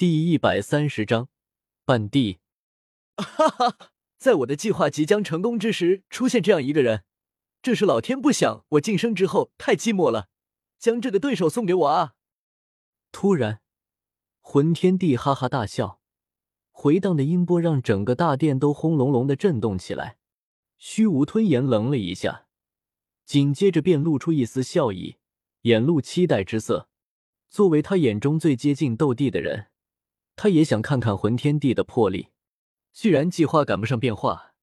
第一百三十章，半地。哈哈，在我的计划即将成功之时，出现这样一个人，这是老天不想我晋升之后太寂寞了，将这个对手送给我啊！突然，魂天帝哈哈大笑，回荡的音波让整个大殿都轰隆隆的震动起来。虚无吞炎愣了一下，紧接着便露出一丝笑意，眼露期待之色。作为他眼中最接近斗帝的人，他也想看看魂天帝的魄力。既然计划赶不上变化，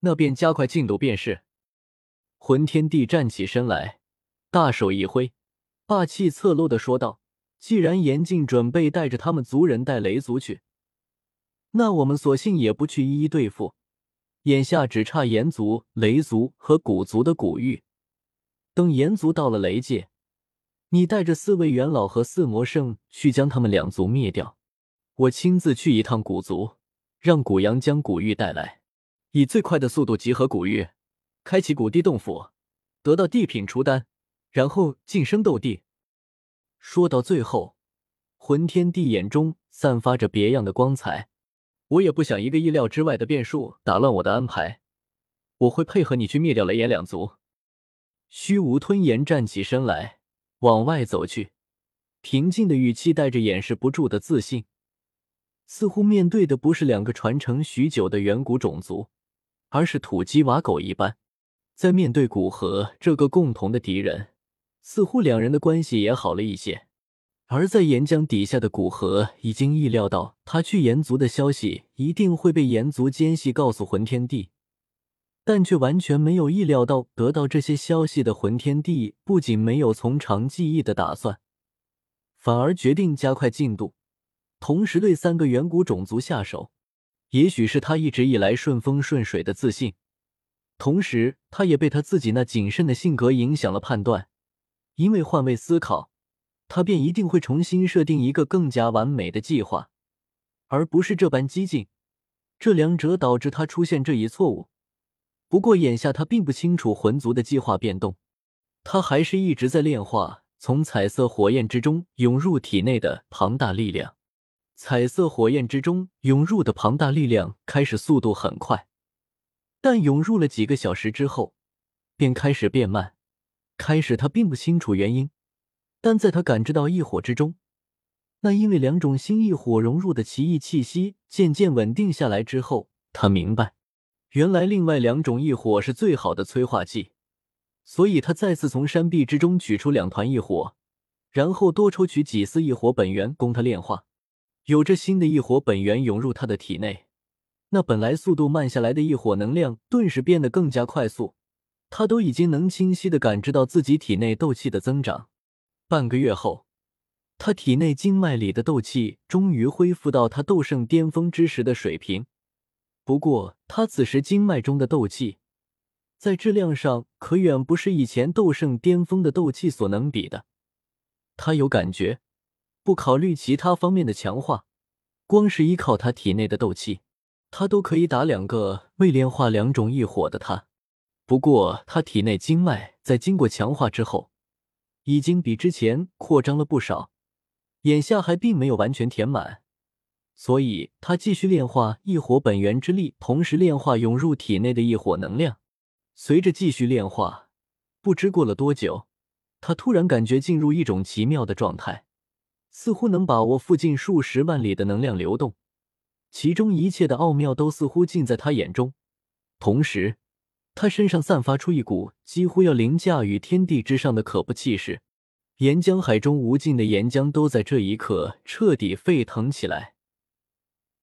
那便加快进度便是。魂天帝站起身来，大手一挥，霸气侧漏的说道：“既然严禁准备带着他们族人带雷族去，那我们索性也不去一一对付。眼下只差炎族、雷族和古族的古玉。等炎族到了雷界。”你带着四位元老和四魔圣去将他们两族灭掉，我亲自去一趟古族，让古阳将古玉带来，以最快的速度集合古玉，开启古地洞府，得到地品出丹，然后晋升斗帝。说到最后，魂天帝眼中散发着别样的光彩。我也不想一个意料之外的变数打乱我的安排，我会配合你去灭掉雷炎两族。虚无吞炎站起身来。往外走去，平静的语气带着掩饰不住的自信，似乎面对的不是两个传承许久的远古种族，而是土鸡瓦狗一般。在面对古河这个共同的敌人，似乎两人的关系也好了一些。而在岩浆底下的古河已经意料到他去炎族的消息一定会被炎族奸细告诉魂天帝。但却完全没有意料到，得到这些消息的魂天帝不仅没有从长计议的打算，反而决定加快进度，同时对三个远古种族下手。也许是他一直以来顺风顺水的自信，同时他也被他自己那谨慎的性格影响了判断。因为换位思考，他便一定会重新设定一个更加完美的计划，而不是这般激进。这两者导致他出现这一错误。不过眼下他并不清楚魂族的计划变动，他还是一直在炼化从彩色火焰之中涌入体内的庞大力量。彩色火焰之中涌入的庞大力量开始速度很快，但涌入了几个小时之后，便开始变慢。开始他并不清楚原因，但在他感知到异火之中，那因为两种新异火融入的奇异气息渐渐稳定下来之后，他明白。原来另外两种异火是最好的催化剂，所以他再次从山壁之中取出两团异火，然后多抽取几丝异火本源供他炼化。有着新的异火本源涌入他的体内，那本来速度慢下来的异火能量顿时变得更加快速。他都已经能清晰的感知到自己体内斗气的增长。半个月后，他体内经脉里的斗气终于恢复到他斗圣巅峰之时的水平。不过，他此时经脉中的斗气，在质量上可远不是以前斗圣巅峰的斗气所能比的。他有感觉，不考虑其他方面的强化，光是依靠他体内的斗气，他都可以打两个未炼化两种异火的他。不过，他体内经脉在经过强化之后，已经比之前扩张了不少，眼下还并没有完全填满。所以，他继续炼化异火本源之力，同时炼化涌入体内的异火能量。随着继续炼化，不知过了多久，他突然感觉进入一种奇妙的状态，似乎能把握附近数十万里的能量流动，其中一切的奥妙都似乎尽在他眼中。同时，他身上散发出一股几乎要凌驾于天地之上的可怖气势，岩浆海中无尽的岩浆都在这一刻彻底沸腾起来。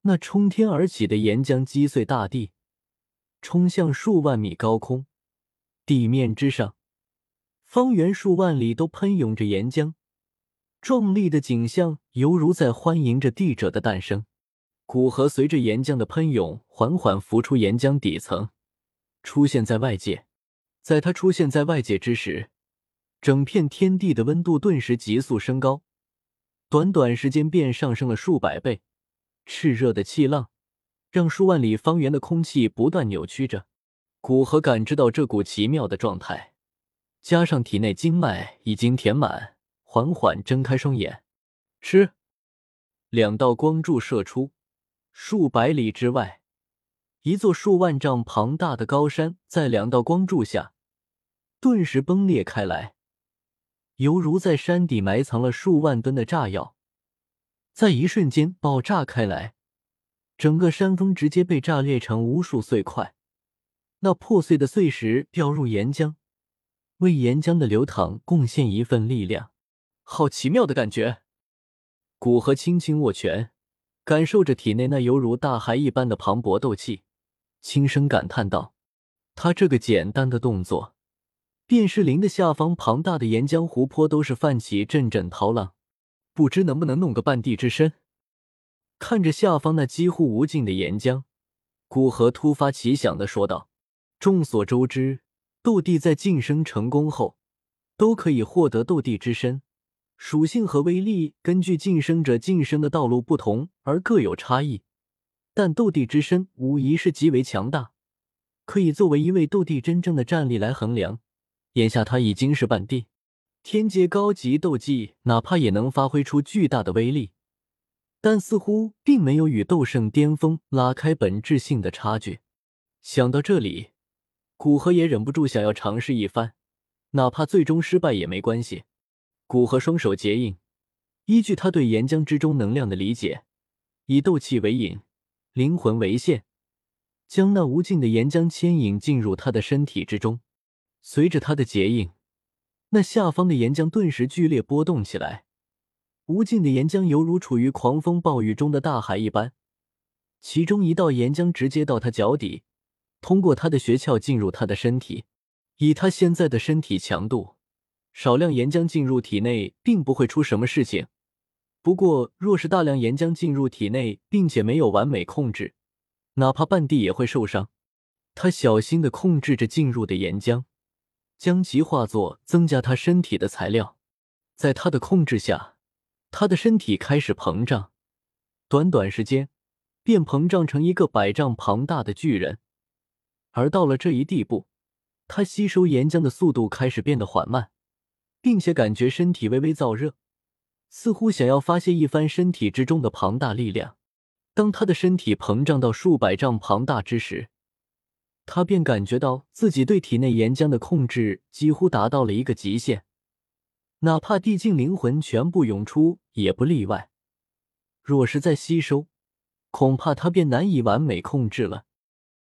那冲天而起的岩浆击碎大地，冲向数万米高空。地面之上，方圆数万里都喷涌着岩浆，壮丽的景象犹如在欢迎着帝者的诞生。古河随着岩浆的喷涌，缓缓浮出岩浆底层，出现在外界。在他出现在外界之时，整片天地的温度顿时急速升高，短短时间便上升了数百倍。炽热的气浪让数万里方圆的空气不断扭曲着。古河感知到这股奇妙的状态，加上体内经脉已经填满，缓缓睁开双眼。吃，两道光柱射出，数百里之外，一座数万丈庞大的高山在两道光柱下顿时崩裂开来，犹如在山底埋藏了数万吨的炸药，在一瞬间爆炸开来，整个山峰直接被炸裂成无数碎块。那破碎的碎石掉入岩浆，为岩浆的流淌贡献一份力量。好奇妙的感觉！古河轻轻握拳，感受着体内那犹如大海一般的磅礴斗气，轻声感叹道：“他这个简单的动作，便是林的下方庞大的岩浆湖泊都是泛起阵阵涛浪，不知能不能弄个半地之身。”看着下方那几乎无尽的岩浆，古河突发奇想的说道。众所周知，斗帝在晋升成功后，都可以获得斗帝之身。属性和威力根据晋升者晋升的道路不同而各有差异。但斗帝之身无疑是极为强大，可以作为一位斗帝真正的战力来衡量。眼下他已经是半帝，天阶高级斗技，哪怕也能发挥出巨大的威力，但似乎并没有与斗圣巅峰拉开本质性的差距。想到这里。古河也忍不住想要尝试一番，哪怕最终失败也没关系。古河双手结印，依据他对岩浆之中能量的理解，以斗气为引，灵魂为线，将那无尽的岩浆牵引进入他的身体之中。随着他的结印，那下方的岩浆顿时剧烈波动起来，无尽的岩浆犹如处于狂风暴雨中的大海一般。其中一道岩浆直接到他脚底。通过他的穴窍进入他的身体，以他现在的身体强度，少量岩浆进入体内并不会出什么事情。不过，若是大量岩浆进入体内，并且没有完美控制，哪怕半地也会受伤。他小心的控制着进入的岩浆，将其化作增加他身体的材料。在他的控制下，他的身体开始膨胀，短短时间便膨胀成一个百丈庞大的巨人。而到了这一地步，他吸收岩浆的速度开始变得缓慢，并且感觉身体微微燥热，似乎想要发泄一番身体之中的庞大力量。当他的身体膨胀到数百丈庞大之时，他便感觉到自己对体内岩浆的控制几乎达到了一个极限，哪怕地境灵魂全部涌出也不例外。若是再吸收，恐怕他便难以完美控制了。